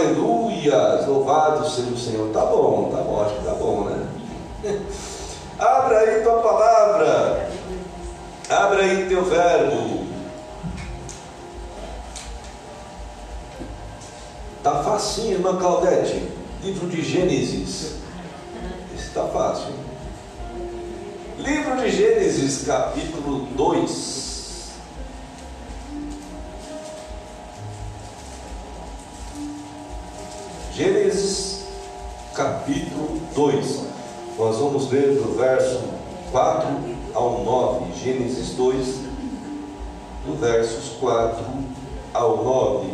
aleluia, louvado seja o Senhor. Tá bom, tá bom, acho que tá bom, né? Abra aí tua palavra, abra aí teu verbo. Tá facinho, irmã Claudete. Livro de Gênesis. Está fácil. Livro de Gênesis, capítulo 2. Capítulo 2. Nós vamos ler do verso 4 ao 9. Gênesis 2, do versos 4 ao 9.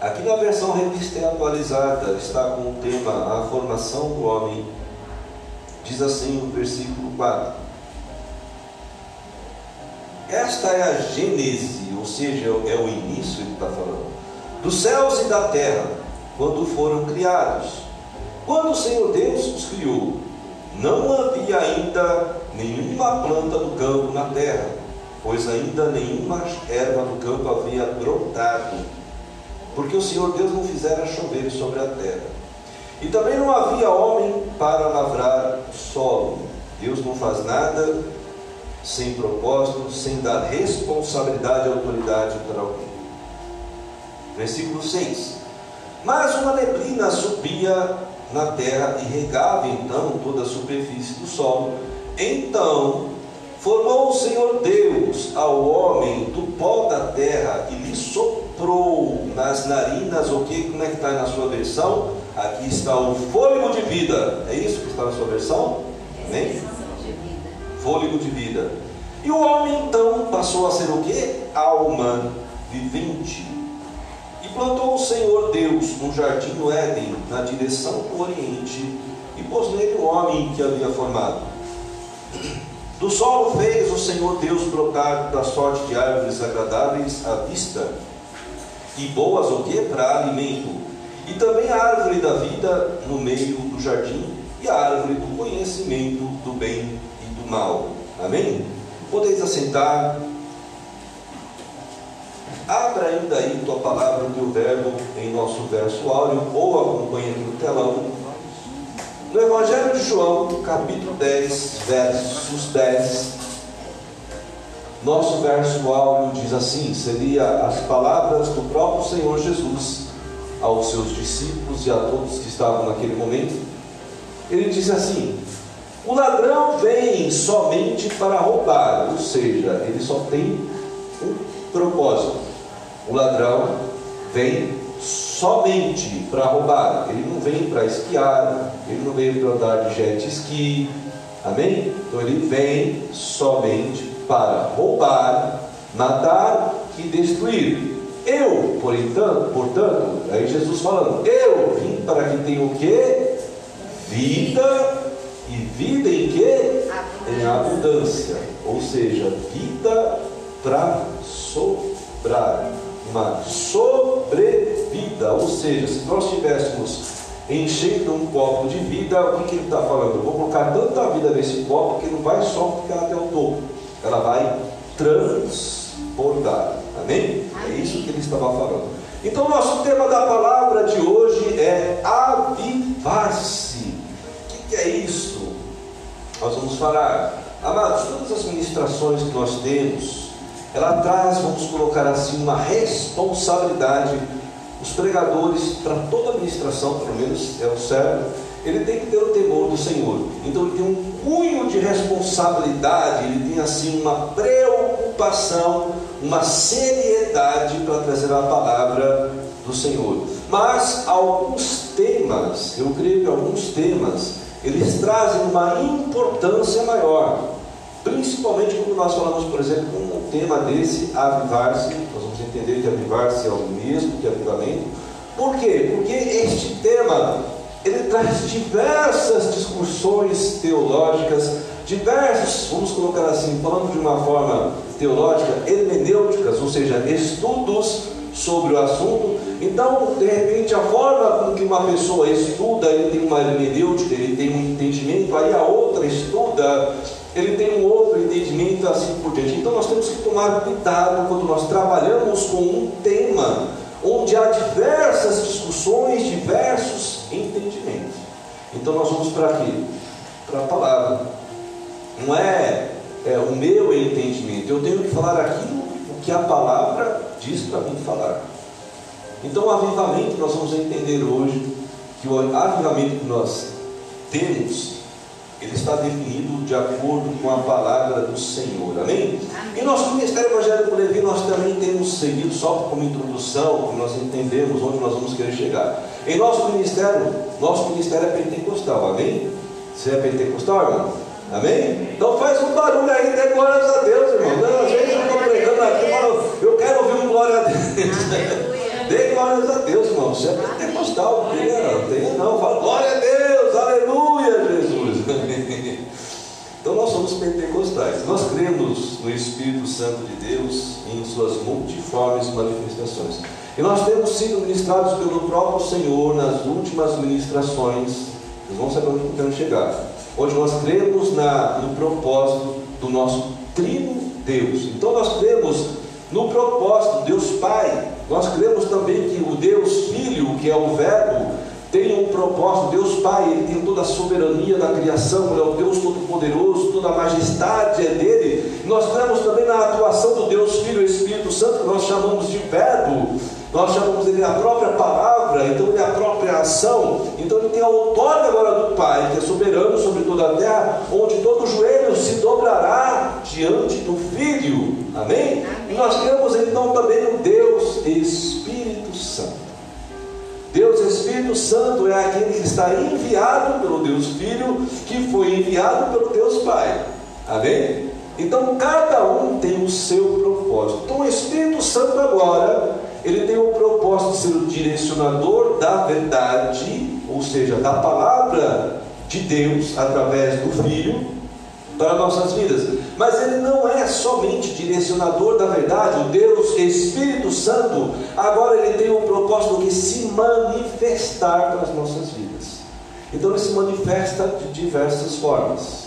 Aqui na versão revista atualizada está com o tema A formação do homem. Diz assim o versículo 4. Esta é a gênese, ou seja, é o início que está falando dos céus e da terra, quando foram criados. Quando o Senhor Deus os criou, não havia ainda nenhuma planta do campo na terra, pois ainda nenhuma erva do campo havia brotado, porque o Senhor Deus não fizera chover sobre a terra. E também não havia homem para lavrar o solo. Deus não faz nada sem propósito, sem dar responsabilidade e autoridade para alguém. Versículo 6. Mas uma neblina subia na terra e regava então toda a superfície do solo. Então formou o Senhor Deus ao homem do pó da terra e lhe soprou nas narinas o que? Como é que está na sua versão? Aqui está o fôlego de vida. É isso que está na sua versão? Amém? Fôlego de vida. E o homem então passou a ser o que? Alma vivente. Plantou o Senhor Deus um jardim no Éden, na direção do Oriente, e pôs nele o homem que havia formado. Do solo fez o Senhor Deus brotar da sorte de árvores agradáveis à vista, e boas o que? Para alimento. E também a árvore da vida no meio do jardim, e a árvore do conhecimento do bem e do mal. Amém? Podeis assentar. Abra ainda aí tua palavra, o teu verbo em nosso verso áureo ou acompanha no telão. No Evangelho de João, capítulo 10, versos 10. Nosso verso áureo diz assim: seria as palavras do próprio Senhor Jesus aos seus discípulos e a todos que estavam naquele momento. Ele disse assim: O ladrão vem somente para roubar, ou seja, ele só tem propósito o ladrão vem somente para roubar, ele não vem para esquiar, ele não veio para andar de jet ski, amém? Então ele vem somente para roubar, matar e destruir. Eu, por entanto, portanto, aí Jesus falando, eu vim para que tenha o que? Vida e vida em que? Em abundância. Ou seja, vida para sobrar uma sobrevida, ou seja, se nós estivéssemos enchendo um copo de vida, o que, ele está falando? Eu vou colocar tanta vida nesse copo que não vai só ficar até o topo, ela vai transbordar. Amém? Amém? É isso que ele estava falando. Então, nosso tema da palavra de hoje é avivar-se. O que, que é isso? Nós vamos falar, amados, todas as ministrações que nós temos, ela traz, vamos colocar assim, uma responsabilidade. Os pregadores, para toda a administração, pelo menos é o certo, ele tem que ter o temor do Senhor. Então ele tem um cunho de responsabilidade, ele tem assim uma preocupação, uma seriedade para trazer a palavra do Senhor. Mas alguns temas, eu creio que alguns temas, eles trazem uma importância maior. Principalmente quando nós falamos, por exemplo, um tema desse, avivar-se, nós vamos entender que avivar-se é o mesmo que avivamento. Por quê? Porque este tema, ele traz diversas discussões teológicas, diversos, vamos colocar assim, falando de uma forma teológica, hermenêuticas, ou seja, estudos sobre o assunto. Então, de repente, a forma com que uma pessoa estuda, ele tem uma hermenêutica, ele tem um entendimento, aí a outra estuda ele tem um outro entendimento assim por diante. Então nós temos que tomar cuidado quando nós trabalhamos com um tema onde há diversas discussões, diversos entendimentos. Então nós vamos para quê? Para a palavra. Não é, é o meu entendimento. Eu tenho que falar aquilo que a palavra diz para mim falar. Então o avivamento nós vamos entender hoje que o avivamento que nós temos ele está definido de acordo com a palavra do Senhor. Amém? Amém. E nosso Ministério Evangélico Levi, nós também temos seguido, só como introdução, que nós entendemos onde nós vamos querer chegar. Em nosso ministério, nosso ministério é pentecostal, amém? Você é pentecostal, irmão? Amém? Então faz um barulho aí, dê glórias a Deus, irmão. Às vezes eu estou pregando aqui falo, eu quero ouvir um glória a Deus. Dê glórias a Deus, irmão. Você é pentecostal, não tenha, tenha não. Fala, glória a Deus, aleluia, Jesus. Então nós somos pentecostais. Nós cremos no Espírito Santo de Deus em suas multiformes manifestações. E nós temos sido ministrados pelo próprio Senhor nas últimas ministrações. Vocês vão saber onde queremos chegar. Onde nós cremos na, no propósito do nosso trino Deus. Então nós cremos no propósito, Deus Pai. Nós cremos também que o Deus Filho, que é o Verbo, tem um propósito. Deus Pai, Ele tem toda a soberania da criação, Ele é o Deus Todo-Poderoso, toda a majestade é dele. Nós cremos também na atuação do Deus Filho e Espírito Santo, que nós chamamos de Verbo. Nós chamamos ele a própria palavra, então ele é a própria ação. Então ele tem a outorga agora do Pai, que é soberano sobre toda a terra, onde todo joelho se dobrará diante do Filho. Amém? Amém. E nós cremos então também no Deus Espírito Santo. Deus Espírito Santo é aquele que está enviado pelo Deus Filho, que foi enviado pelo Deus Pai. Amém? Então cada um tem o seu propósito. Então o Espírito Santo agora ele tem o propósito de ser o direcionador da verdade, ou seja, da palavra de Deus através do Filho para nossas vidas. Mas ele não é somente direcionador da verdade, o Deus Espírito Santo, agora ele tem o propósito de se manifestar para as nossas vidas. Então ele se manifesta de diversas formas.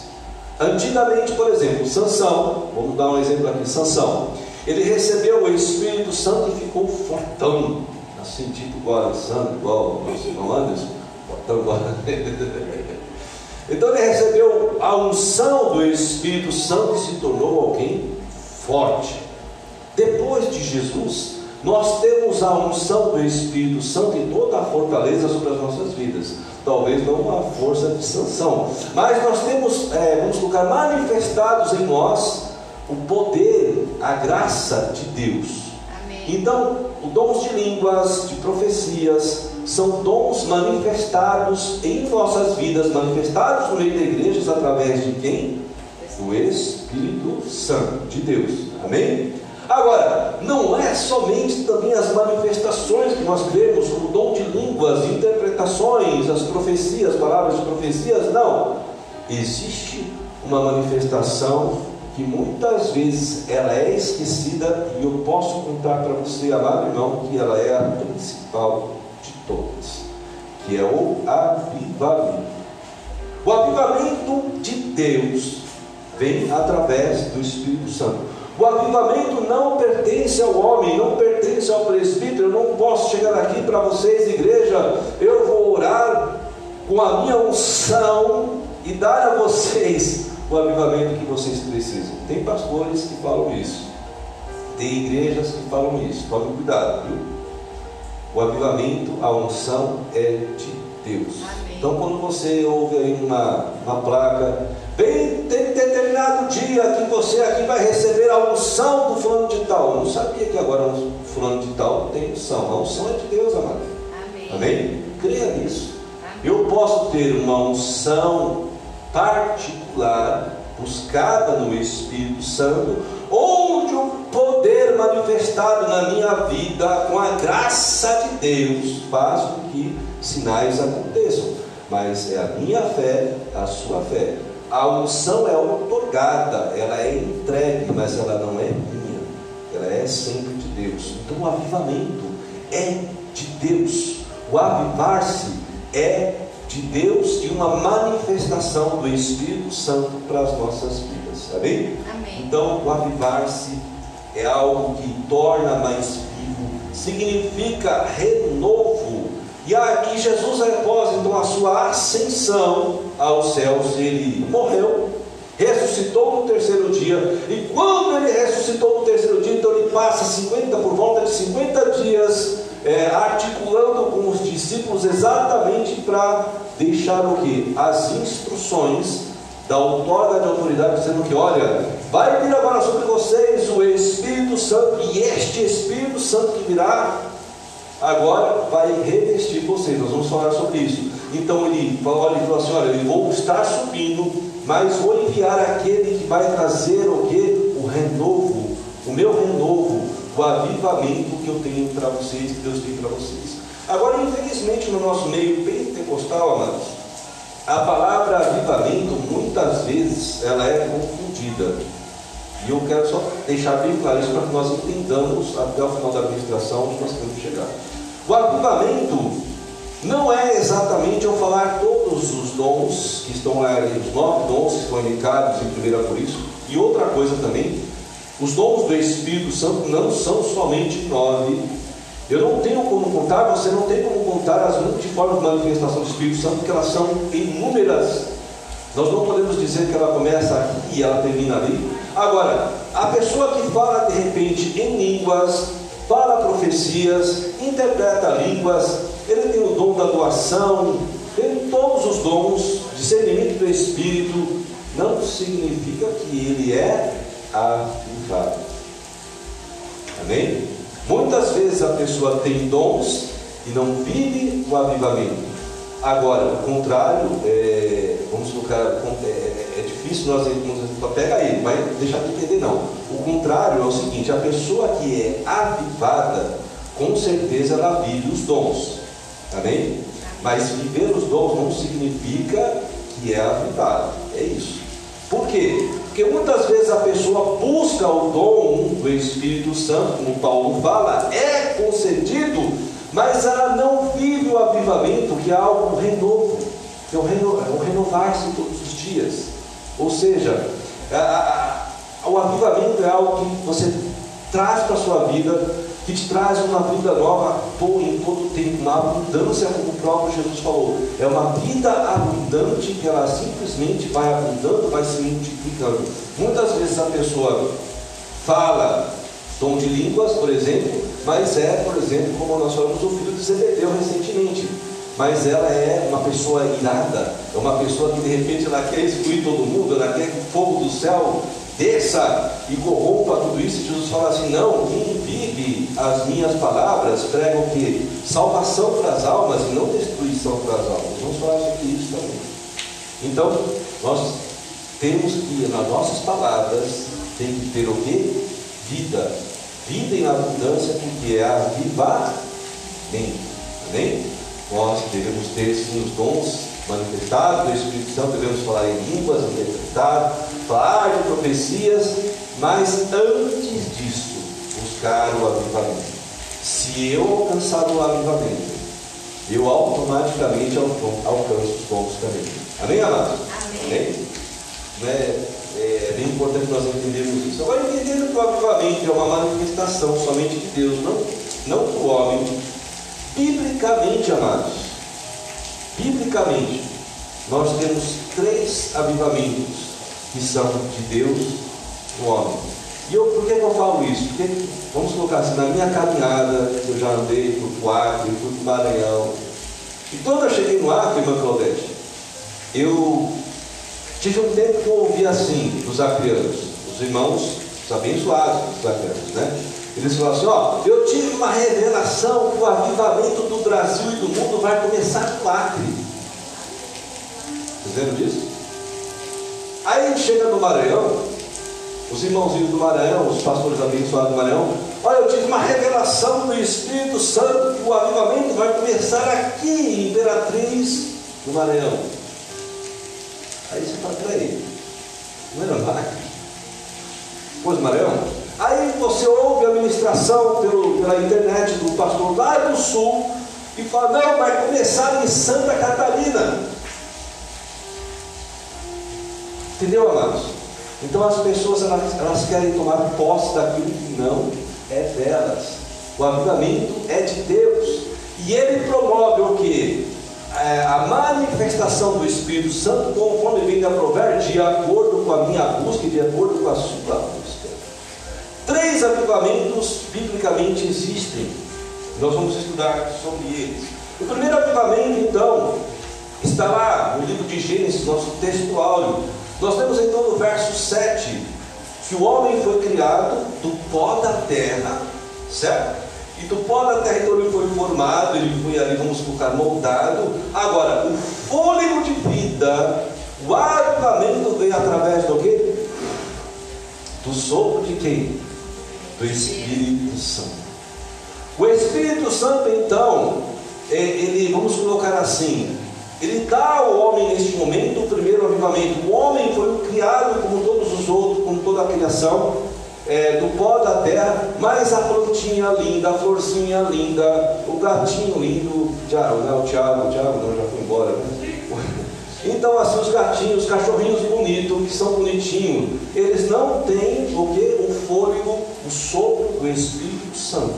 Antigamente, por exemplo, Sansão, vamos dar um exemplo aqui, Sansão. Ele recebeu o Espírito Santo e ficou fortão, assim, tipo igual Alessandro, igual o Anderson, fortão igual. Então ele recebeu a unção do Espírito Santo e se tornou alguém forte. Depois de Jesus, nós temos a unção do Espírito Santo e toda a fortaleza sobre as nossas vidas. Talvez não uma força de sanção, mas nós temos, é, vamos colocar, manifestados em nós o poder, a graça de Deus. Amém. Então, dons de línguas, de profecias, são dons manifestados em nossas vidas, manifestados no meio da igreja através de quem? Do Espírito Santo de Deus. Amém? Agora, não é somente também as manifestações que nós cremos, como dom de línguas, interpretações, as profecias, palavras de profecias, não. Existe uma manifestação que muitas vezes ela é esquecida e eu posso contar para você, amado irmão, que ela é a principal todas, que é o avivamento. O avivamento de Deus vem através do Espírito Santo. O avivamento não pertence ao homem, não pertence ao presbítero. Eu não posso chegar aqui para vocês, igreja, eu vou orar com a minha unção e dar a vocês o avivamento que vocês precisam. Tem pastores que falam isso, tem igrejas que falam isso. Tome cuidado, viu? O avivamento, a unção é de Deus. Amém. Então, quando você ouve aí uma, uma placa, bem tem determinado dia que você aqui vai receber a unção do fulano de tal. Eu não sabia que agora o fulano de tal tem unção. A unção é de Deus, amado. Amém? Amém? Creia nisso. Amém. Eu posso ter uma unção particular, buscada no Espírito Santo, onde o poder manifestado na minha vida, com a graça de Deus, faz com que sinais aconteçam. Mas é a minha fé, a sua fé. A unção é otorgada, ela é entregue, mas ela não é minha. Ela é sempre de Deus. Então o avivamento é de Deus. O avivar-se é de Deus e uma manifestação do Espírito Santo para as nossas vidas. Amém? Amém. Então, o avivar-se é algo que torna mais vivo significa renovo. E aqui Jesus, após então a sua ascensão aos céus, ele morreu, ressuscitou no terceiro dia, e quando ele ressuscitou no terceiro dia, então ele passa 50, por volta de 50 dias, é, articulando com os discípulos exatamente para deixar o que? As instruções da outorga de autoridade, dizendo que, olha, vai vir agora sobre vocês o Espírito Santo, e este Espírito Santo que virá, agora vai revestir vocês. Nós vamos falar sobre isso. Então ele falou, ele falou assim: olha, eu vou estar subindo, mas vou enviar aquele que vai trazer o que? O renovo, o meu renovo, o avivamento que eu tenho para vocês, que Deus tem para vocês. Agora, infelizmente, no nosso meio pentecostal, amados, a palavra avivamento, muitas vezes, ela é confundida. E eu quero só deixar bem claro isso para que nós entendamos até o final da administração onde nós temos que chegar. O avivamento não é exatamente eu falar todos os dons que estão lá, os nove dons que estão indicados em 1 por isso. E outra coisa também, os dons do Espírito Santo não são somente nove eu não tenho como contar, você não tem como contar as multiformes de manifestação do Espírito Santo, porque elas são inúmeras. Nós não podemos dizer que ela começa aqui e ela termina ali. Agora, a pessoa que fala de repente em línguas, fala profecias, interpreta línguas, ele tem o dom da doação, tem todos os dons, discernimento do Espírito, não significa que ele é avivado. Amém? Muitas vezes a pessoa tem dons e não vive o avivamento. Agora, o contrário, é, vamos colocar, é, é, é difícil nós pega ele, mas deixar de entender não. O contrário é o seguinte, a pessoa que é avivada, com certeza ela vive os dons. Amém? Mas viver os dons não significa que é avivado. É isso. Por quê? Porque muitas vezes a pessoa busca o dom do Espírito Santo, como Paulo fala, é concedido, mas ela não vive o avivamento, que é algo renovo, que é o, reno, é renovar-se todos os dias. Ou seja, a, a, o avivamento é algo que você traz para a sua vida que te traz uma vida nova em todo tempo, uma abundância, como o próprio Jesus falou. É uma vida abundante que ela simplesmente vai abundando, vai se multiplicando. Muitas vezes a pessoa fala tom de línguas, por exemplo, mas é, por exemplo, como nós falamos o filho de Zebedeu recentemente. Mas ela é uma pessoa irada, é uma pessoa que de repente ela quer excluir todo mundo, ela quer que o fogo do céu desça e corrompa tudo isso. Jesus fala assim: não, quem vive as minhas palavras prega o que? Salvação para as almas e não destruição para as almas. Vamos falar sobre isso também. Então, nós temos que, nas nossas palavras, tem que ter o que? Vida. Vida em abundância, porque é avivamento. Amém? Nós devemos ter os dons manifestados do Espírito Santo, devemos falar em línguas, interpretar, de profecias, mas antes disso, buscar o avivamento. Se eu alcançar o avivamento, eu automaticamente alcanço os dons também. Amém, amados? Amém? É, é bem importante nós entendermos isso. Agora, entendendo que o avivamento é uma manifestação somente de Deus, não, não do homem, biblicamente, amados, biblicamente, nós temos três avivamentos que são de Deus no homem. E eu, por que, eu falo isso? Porque, vamos colocar assim, na minha caminhada, eu já andei, para o Acre, fui para o Maranhão. E quando eu cheguei no Acre, irmã Claudete, eu tive um tempo que eu ouvi assim, dos acreanos, os irmãos, os abençoados dos acreanos, né? Eles falaram assim, ó, eu tive uma revelação que o avivamento do Brasil e do mundo vai começar no Acre. Vocês lembram disso? Aí chega no Maranhão, os irmãozinhos do Maranhão, os pastores abençoados do Maranhão, olha, eu tive uma revelação do Espírito Santo que o avivamento vai começar aqui em Imperatriz do Maranhão. Aí você fala, peraí, não era lá? Pois Maranhão? Aí você ouve a ministração pelo, pela internet do pastor lá do sul e fala, não, vai começar em Santa Catarina. Entendeu, amados? Então as pessoas elas, elas querem tomar posse daquilo que não é delas. O avivamento é de Deus. E ele promove o que? É, a manifestação do Espírito Santo, conforme vem da provérbio, de acordo com a minha busca e de acordo com a sua busca. Três avivamentos biblicamente existem. Nós vamos estudar sobre eles. O primeiro avivamento, então, está lá no livro de Gênesis, nosso texto. Nós temos então no verso 7 que o homem foi criado do pó da terra, certo? E do pó da terra então ele foi formado, ele foi ali, vamos colocar, moldado. Agora, o fôlego de vida, o avivamento veio através do quê? Do sopro de quem? Do Espírito Santo. O Espírito Santo, então, é, ele, vamos colocar assim, ele dá ao homem neste momento o primeiro avivamento. O homem foi criado como todos os outros, como toda a criação, é, do pó da terra, mas a plantinha linda, a florzinha linda, o gatinho lindo, Tiago, né? o Tiago, o Tiago não, já foi embora. Né? Então, assim, os gatinhos, os cachorrinhos bonitos, que são bonitinhos, eles não têm o que? O fôlego, o sopro do Espírito Santo.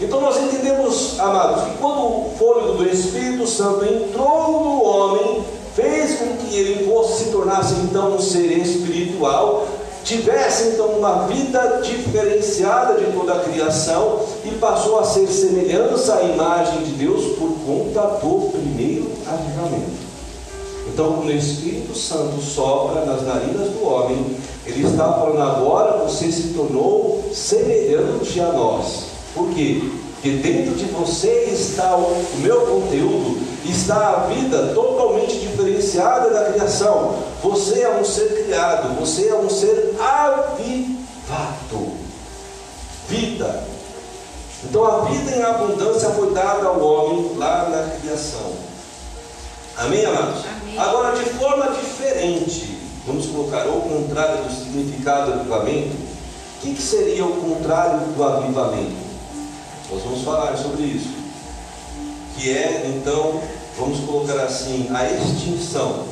Então nós entendemos, amados, que quando o fôlego do Espírito Santo entrou no homem, fez com que ele fosse se tornasse então um ser espiritual, tivesse então uma vida diferenciada de toda a criação e passou a ser semelhança à imagem de Deus por conta do primeiro avivamento. Então, quando o Espírito Santo sopra nas narinas do homem, ele está falando agora você se tornou semelhante a nós. Por quê? Porque dentro de você está o meu conteúdo, está a vida totalmente diferenciada da criação. Você é um ser criado, você é um ser avivado. Vida. Então a vida em abundância foi dada ao homem lá na criação. Amém, amados? Amém. Agora, de forma diferente, vamos colocar o contrário do significado do avivamento. O que, que seria o contrário do avivamento? Nós vamos falar sobre isso. Que é, então, vamos colocar assim, a extinção.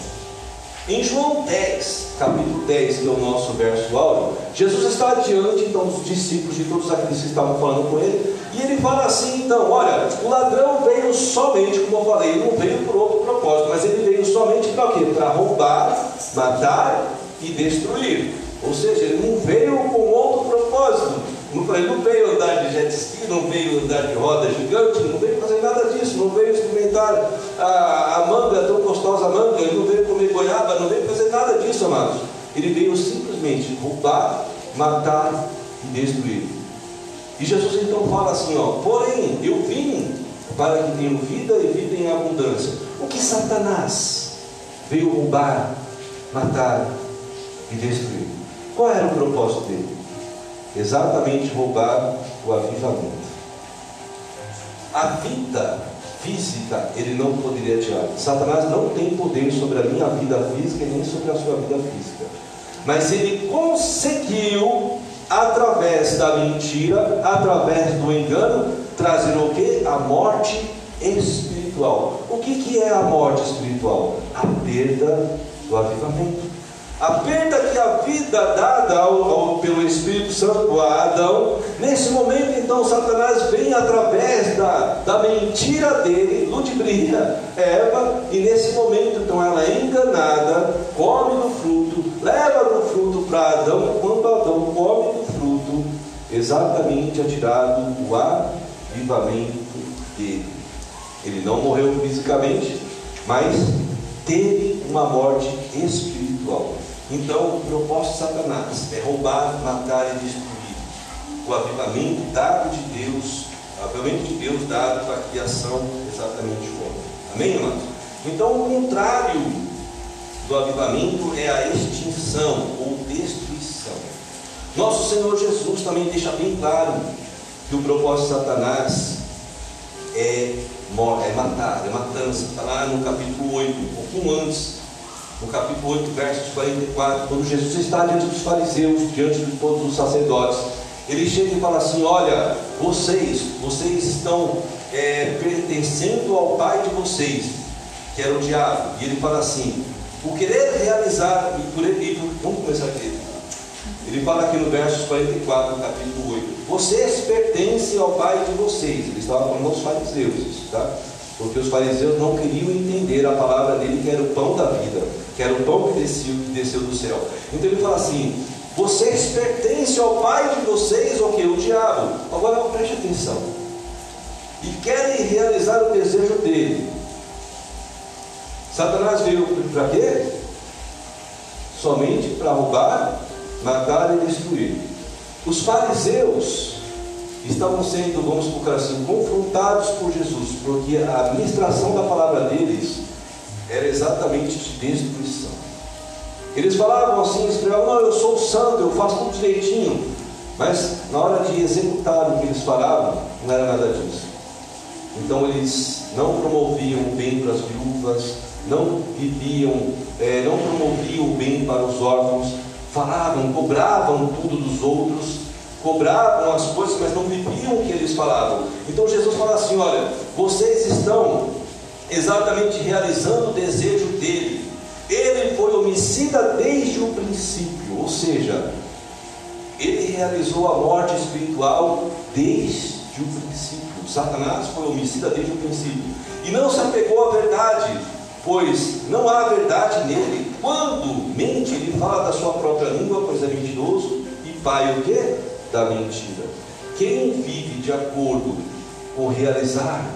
Em João 10, capítulo 10, que é o nosso verso áureo, Jesus está diante então dos discípulos, de todos aqueles que estavam falando com ele, e ele fala assim: então, olha, o ladrão veio somente, como eu falei, não veio por outro propósito, mas ele veio somente para quê? Para roubar, matar e destruir. Ou seja, ele não veio com outro propósito. Ele não veio andar de jet ski, não veio andar de roda gigante, não veio fazer nada disso, não veio experimentar a, a manga, tão gostosa manga, ele não veio comer goiaba, não veio fazer nada disso, amados. Ele veio simplesmente roubar, matar e destruir. E Jesus então fala assim: ó, porém, eu vim para que tenham vida e vida em abundância. O que Satanás veio roubar, matar e destruir? Qual era o propósito dele? Exatamente roubar o avivamento. A vida física ele não poderia tirar. Satanás não tem poder sobre a minha vida física e nem sobre a sua vida física. Mas ele conseguiu, através da mentira, através do engano, trazer o que? A morte espiritual. O que, que é a morte espiritual? A perda do avivamento. A perda que a vida dada ao, ao, pelo Espírito Santo a Adão, nesse momento então Satanás vem através da, da mentira dele, ludibria Eva, e nesse momento então ela é enganada, come do fruto, leva do fruto para Adão, quando Adão come do fruto, exatamente é tirado o avivamento dele. Ele não morreu fisicamente, mas teve uma morte espiritual. Então, o propósito de Satanás é roubar, matar e destruir. O avivamento dado de Deus, o avivamento de Deus dado para a criação exatamente como. Amém, amados? Então, o contrário do avivamento é a extinção ou destruição. Nosso Senhor Jesus também deixa bem claro que o propósito de Satanás é, é matar, é matança. Está lá no capítulo 8, um pouquinho antes no capítulo 8, versos 44, quando Jesus está diante dos fariseus, diante de todos os sacerdotes, ele chega e fala assim: Olha, vocês, vocês estão é, pertencendo ao pai de vocês, que era o diabo. E ele fala assim: Por querer realizar, e por ele, vamos começar aqui. Ele fala aqui no versos 44, capítulo 8: vocês pertencem ao pai de vocês. Ele estava falando aos fariseus, tá? Porque os fariseus não queriam entender a palavra dele, que era o pão da vida, que era o pão que desceu, que desceu do céu. Então ele fala assim: vocês pertencem ao pai de vocês, o que? O diabo. Agora preste atenção. E querem realizar o desejo dele. Satanás veio para quê? Somente para roubar, matar e destruir. Os fariseus estavam sendo, vamos colocar assim, confrontados por Jesus, porque a administração da palavra deles era exatamente de destruição. Eles falavam assim, escreviam, não, eu sou santo, eu faço tudo direitinho. Mas na hora de executar o que eles falavam, não era nada disso. Então eles não promoviam o bem para as viúvas, não viviam, é, não promoviam o bem para os órfãos, falavam, cobravam tudo dos outros, cobravam as coisas, mas não viviam o que eles falavam. Então Jesus fala assim: olha, vocês estão exatamente realizando o desejo dele. Ele foi homicida desde o princípio, ou seja, ele realizou a morte espiritual desde o princípio. Satanás foi homicida desde o princípio e não se apegou à verdade, pois não há verdade nele. Quando mente, ele fala da sua própria língua, pois é mentiroso e pai o quê? Da mentira. Quem vive de acordo com realizar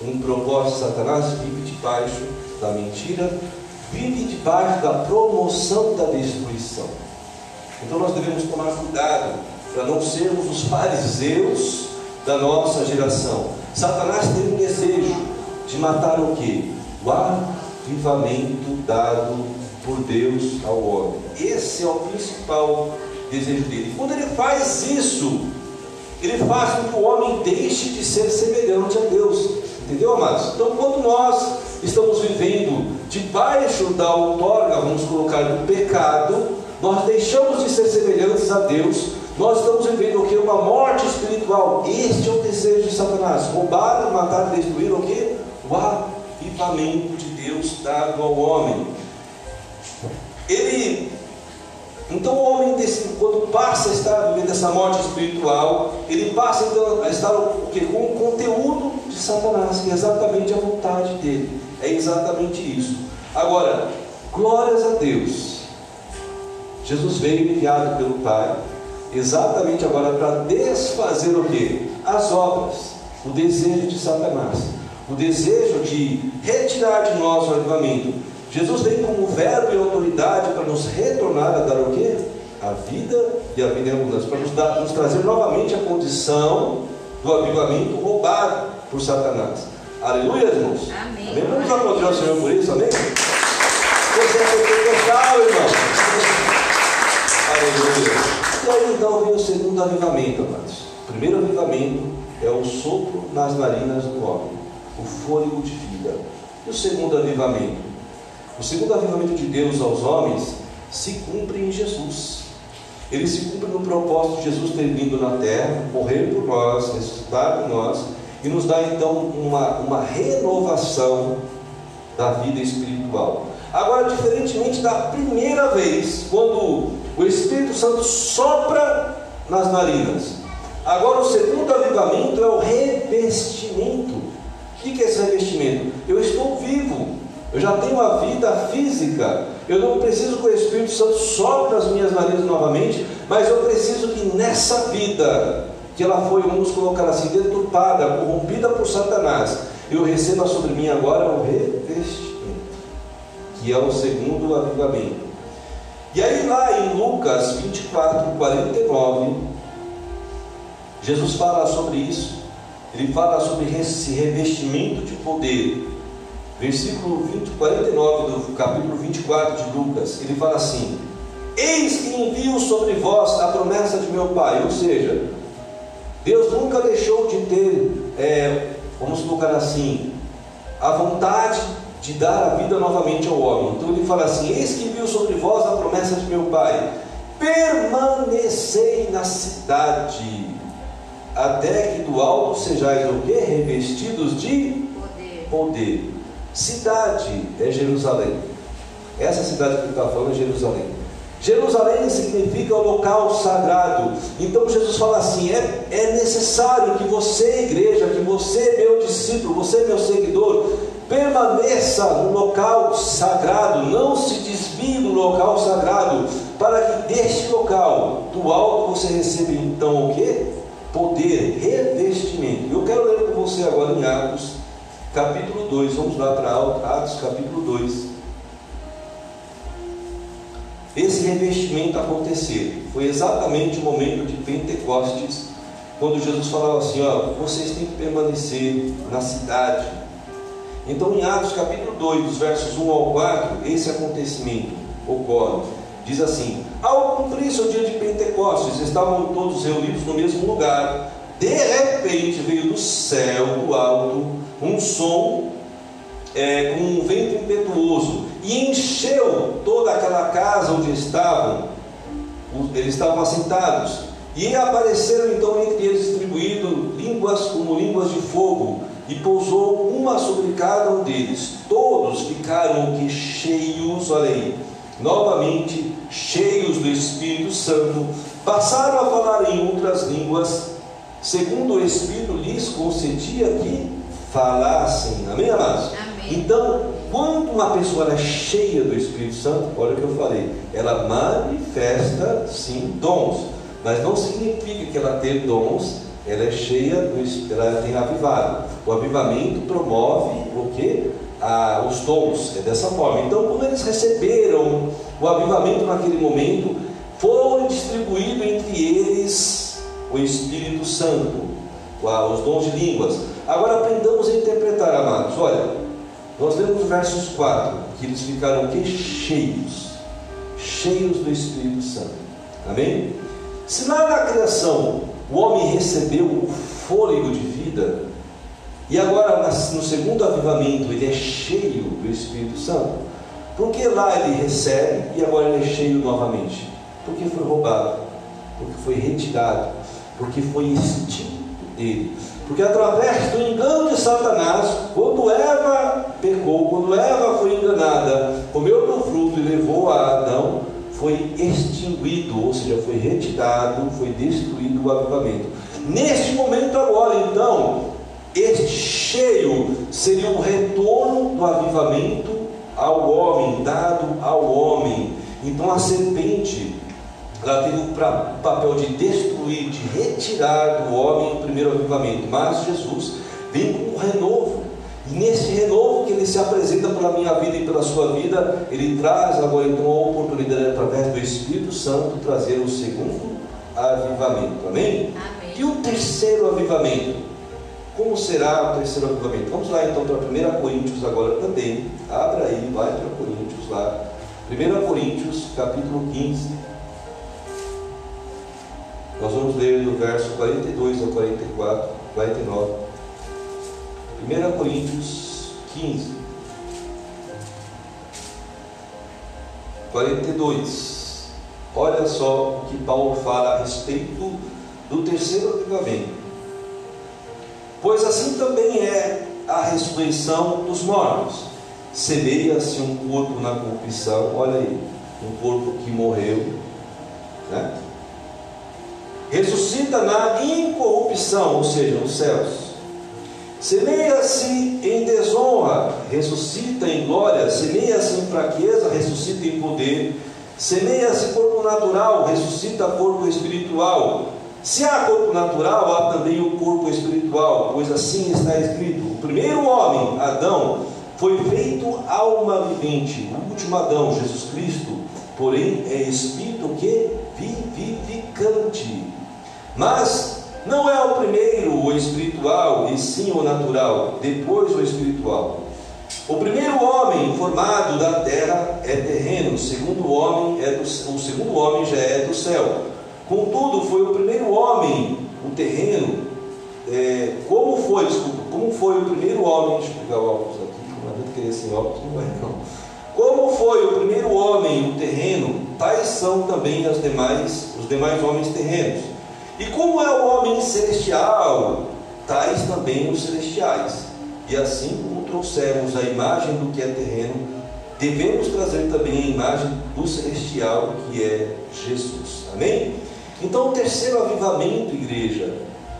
um propósito de Satanás vive debaixo da mentira, vive debaixo da promoção da destruição. Então nós devemos tomar cuidado para não sermos os fariseus da nossa geração. Satanás tem um desejo de matar o que? O avivamento dado por Deus ao homem. Esse é o principal desejo dele. Quando ele faz isso, ele faz com que o homem deixe de ser semelhante a Deus. Entendeu, amados? Então, quando nós estamos vivendo debaixo da outorga, vamos colocar, do pecado, nós deixamos de ser semelhantes a Deus, nós estamos vivendo o que? Uma morte espiritual. Este é o desejo de Satanás: roubar, matar destruir o que? O avivamento de Deus dado ao homem. Ele então o homem, quando passa a estar vivendo essa morte espiritual, ele passa então a estar o quê? com o conteúdo de Satanás, que é exatamente a vontade dele. É exatamente isso. Agora, glórias a Deus. Jesus veio enviado pelo Pai, exatamente agora para desfazer o que? As obras, o desejo de Satanás, o desejo de retirar de nós o avivamento Jesus vem como verbo e autoridade para nos retornar a dar o quê? A vida e a vida em abundância, para nos, dar, nos trazer novamente a condição do avivamento roubado por Satanás. Aleluia, irmãos. Amém. amém? Vamos aplaudir ao Senhor por isso, amém? Você é pentecostal, irmão. Aleluia. E aí então vem o segundo avivamento, amados. O primeiro avivamento é o sopro nas narinas do homem, o fôlego de vida. E o segundo avivamento? O segundo avivamento de Deus aos homens se cumpre em Jesus. Ele se cumpre no propósito de Jesus ter vindo na terra, morrer por nós, ressuscitar por nós e nos dá então uma, uma renovação da vida espiritual. Agora, diferentemente da primeira vez, quando o Espírito Santo sopra nas narinas, agora o segundo avivamento é o revestimento. O que é esse revestimento? Eu estou vivo, eu já tenho uma vida física. Eu não preciso que o Espírito Santo sopre as minhas narinas novamente, mas eu preciso que nessa vida, que ela foi, vamos colocar assim, deturpada, corrompida por Satanás, eu receba sobre mim agora o revestimento, que é o segundo avivamento. E aí lá em Lucas 24, 49, Jesus fala sobre isso. Ele fala sobre esse revestimento de poder versículo 20, 49 do capítulo 24 de Lucas, ele fala assim: Eis que envio sobre vós a promessa de meu Pai, ou seja, Deus nunca deixou de ter, é, vamos colocar assim, a vontade de dar a vida novamente ao homem. Então ele fala assim: Eis que envio sobre vós a promessa de meu Pai, permanecei na cidade, até que do alto sejais o que? Revestidos de Poder. poder. Cidade é Jerusalém. Essa cidade que ele está falando é Jerusalém. Jerusalém significa o local sagrado. Então Jesus fala assim: é, é necessário que você, igreja, que você, meu discípulo, você, meu seguidor, permaneça no local sagrado, não se desvie do local sagrado, para que deste local, do alto, você receba então o que? Poder, revestimento. Eu quero ler com você agora em Atos, capítulo 2. Vamos lá para Atos, capítulo 2 esse revestimento acontecer. Foi exatamente o momento de Pentecostes, quando Jesus falava assim: ó, vocês têm que permanecer na cidade. Então, em Atos capítulo 2, dos versos 1 ao 4, esse acontecimento ocorre. Diz assim: Ao cumprir-se o dia de Pentecostes, estavam todos reunidos no mesmo lugar. De repente veio do céu, do alto, um som é, com um vento impetuoso e encheu toda aquela casa onde estavam, eles estavam assentados, e apareceram então entre eles distribuído línguas como línguas de fogo, e pousou uma sobre cada um deles. Todos ficaram que cheios, olha aí, novamente cheios do Espírito Santo, passaram a falar em outras línguas, segundo o Espírito lhes concedia que falassem. Amém, amados? Amém. Então, quando uma pessoa é cheia do Espírito Santo, olha o que eu falei, ela manifesta sim dons, mas não significa que ela tem dons, ela é cheia, do, ela tem avivado. O avivamento promove o que? Ah, os dons, é dessa forma. Então, quando eles receberam o avivamento naquele momento, foram distribuídos entre eles o Espírito Santo, os dons de línguas. Agora aprendamos a interpretar, amados. Olha, nós lemos versos 4, que eles ficaram que cheios, cheios do Espírito Santo. Amém? Se lá na criação o homem recebeu o fôlego de vida, e agora no segundo avivamento ele é cheio do Espírito Santo, por que lá ele recebe e agora ele é cheio novamente? Porque foi roubado, porque foi retirado, porque foi extinto dele. Porque através do engano de Satanás, quando Eva pecou, quando Eva foi enganada, comeu do fruto e levou a Adão, foi extinguido, ou seja, foi retirado, foi destruído o avivamento. Neste momento agora, então, este cheio seria o retorno do avivamento ao homem, dado ao homem. Então a serpente ela teve o papel de destruir, de retirar do homem o primeiro avivamento. Mas Jesus vem com um renovo. E nesse renovo que ele se apresenta pela minha vida e pela sua vida, ele traz agora então a oportunidade, através do Espírito Santo, trazer o segundo avivamento. Amém? Amém. E o terceiro avivamento? Como será o terceiro avivamento? Vamos lá então para 1 Coríntios agora também. Abra aí, vai para Coríntios lá. 1 Coríntios, capítulo 15. Nós vamos ler do verso 42 ao 44, 49. 1 Coríntios 15, 42. Olha só o que Paulo fala a respeito do terceiro avivamento. Pois assim também é a ressurreição dos mortos. Semeia-se um corpo na corrupção, olha aí, um corpo que morreu, né? Ressuscita na incorrupção, ou seja, nos céus. Semeia-se em desonra, ressuscita em glória, semeia-se em fraqueza, ressuscita em poder, semeia-se corpo natural, ressuscita corpo espiritual. Se há corpo natural, há também o corpo espiritual, pois assim está escrito: o primeiro homem, Adão, foi feito alma vivente, o último Adão, Jesus Cristo, porém é espírito que vivificante. Mas não é o primeiro o espiritual, e sim o natural, depois o espiritual. O primeiro homem formado da terra é terreno, o segundo homem é do, o segundo homem já é do céu. Contudo, foi o primeiro homem, o terreno, é, como foi, desculpa, como foi o primeiro homem, deixa eu pegar o óculos aqui, não adianta querer sem óculos, não vai não. Como foi o primeiro homem, o terreno, tais são também as demais, os demais homens terrenos. E como é o homem celestial, tais também os celestiais. E assim como trouxemos a imagem do que é terreno, devemos trazer também a imagem do celestial que é Jesus. Amém? Então, o terceiro avivamento, igreja,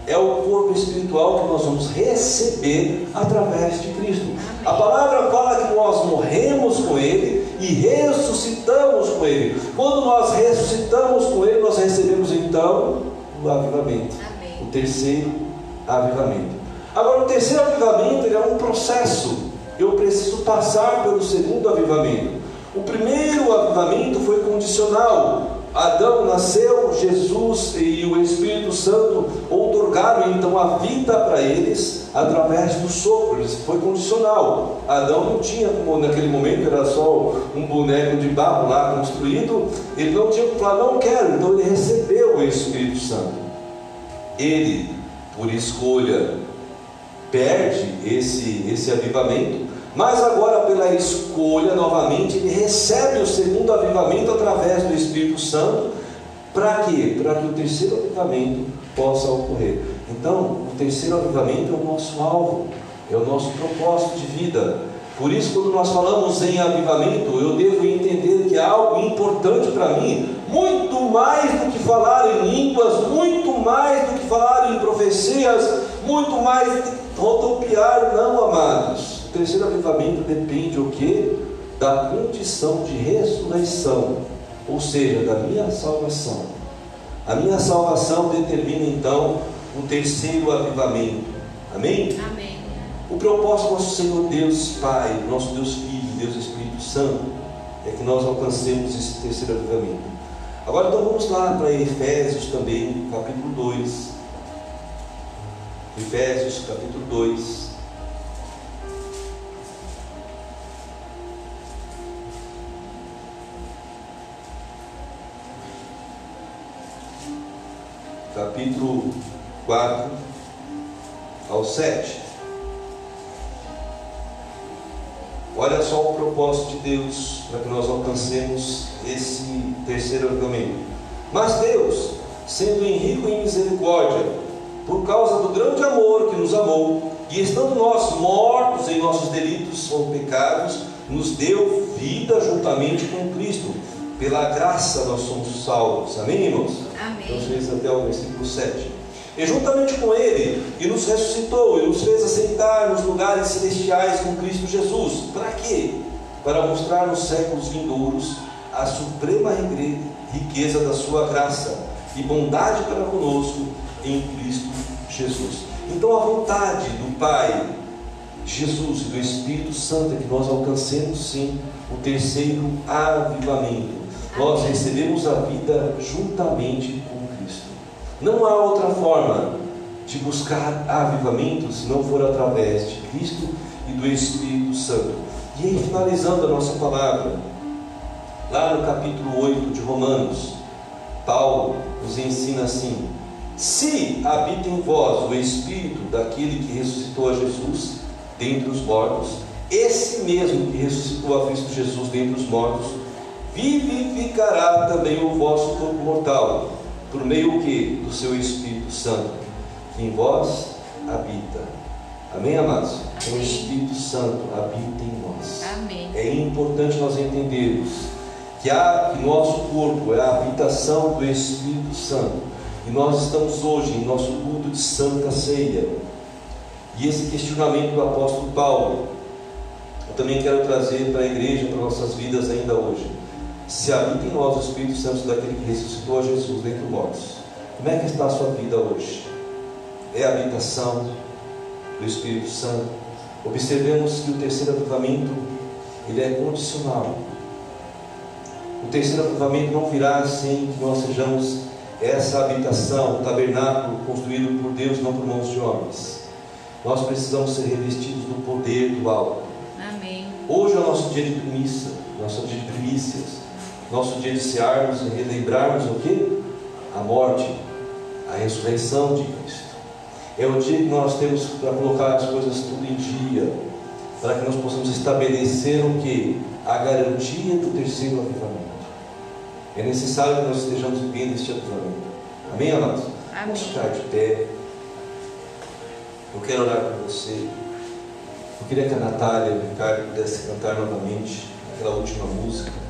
é o corpo espiritual que nós vamos receber através de Cristo. A palavra fala que nós morremos com Ele e ressuscitamos com Ele. Quando nós ressuscitamos com Ele, nós recebemos então o avivamento. Amém. O terceiro avivamento. Agora, o terceiro avivamento é um processo eu preciso passar pelo segundo avivamento. O primeiro avivamento foi condicional. Adão nasceu, Jesus e o Espírito Santo outorgaram então a vida para eles através do sopro. Foi condicional. Adão não tinha, naquele momento era só um boneco de barro lá construído, ele não tinha falar, não quero, então ele recebeu o Espírito Santo. Ele, por escolha, perde esse, esse avivamento, mas agora, pela escolha, novamente, ele recebe o segundo avivamento através do Espírito Santo. Para quê? Para que o terceiro avivamento possa ocorrer. Então, o terceiro avivamento é o nosso alvo, é o nosso propósito de vida. Por isso, quando nós falamos em avivamento, eu devo entender que é algo importante para mim, muito mais do que falar em línguas, muito mais do que falar em profecias, muito mais do que rodopiar, não, amados. O terceiro avivamento depende o que? Da condição de ressurreição, ou seja, da minha salvação. A minha salvação determina então o terceiro avivamento. Amém? Amém. O propósito do nosso Senhor Deus Pai, nosso Deus Filho, Deus Espírito Santo, é que nós alcancemos esse terceiro avivamento. Agora então vamos lá para Efésios também, capítulo 2. Efésios capítulo 2. Capítulo 4 ao 7. Olha só o propósito de Deus para que nós alcancemos esse terceiro argumento. Mas Deus, sendo rico em misericórdia, por causa do grande amor que nos amou, e estando nós mortos em nossos delitos ou pecados, nos deu vida juntamente com Cristo. Pela graça nós somos salvos. Amém, irmãos? Amém. Então, até o versículo 7. E juntamente com ele, e nos ressuscitou, e nos fez assentar nos lugares celestiais com Cristo Jesus. Para quê? Para mostrar nos séculos vindouros a suprema riqueza da sua graça e bondade para conosco em Cristo Jesus. Então a vontade do Pai, Jesus e do Espírito Santo é que nós alcancemos sim o terceiro avivamento. Nós recebemos a vida juntamente não há outra forma de buscar avivamento se não for através de Cristo e do Espírito Santo. E aí, finalizando a nossa palavra, lá no capítulo 8 de Romanos, Paulo nos ensina assim: Se habita em vós o Espírito daquele que ressuscitou a Jesus dentre os mortos, esse mesmo que ressuscitou a Cristo Jesus dentre os mortos, vivificará também o vosso corpo mortal por meio que do seu Espírito Santo, que em vós habita. Amém, amados? O Espírito Santo habita em nós. Amém. É importante nós entendermos que, a, que nosso corpo é a habitação do Espírito Santo. E nós estamos hoje em nosso culto de Santa Ceia. E esse questionamento do apóstolo Paulo, eu também quero trazer para a igreja, para nossas vidas ainda hoje se habita em nós o Espírito Santo daquele que ressuscitou a Jesus dentre os mortos. Como é que está a sua vida hoje? É a habitação do Espírito Santo. Observemos que o terceiro avivamento ele é condicional. O terceiro avivamento não virá sem que nós sejamos essa habitação, o tabernáculo construído por Deus, não por mãos de homens. Nós precisamos ser revestidos do poder do alto. Amém. Hoje é o nosso dia de missa, nosso dia de primícias nosso dia de cearmos e relembrarmos o que? A morte, a ressurreição de Cristo. É o dia que nós temos para colocar as coisas tudo em dia, para que nós possamos estabelecer o que? A garantia do terceiro avivamento. É necessário que nós estejamos vivendo este avivamento. Amém, amados? Amém. Vamos ficar de pé. Eu quero orar por você. Eu queria que a Natália e o Ricardo pudessem cantar novamente. aquela última música.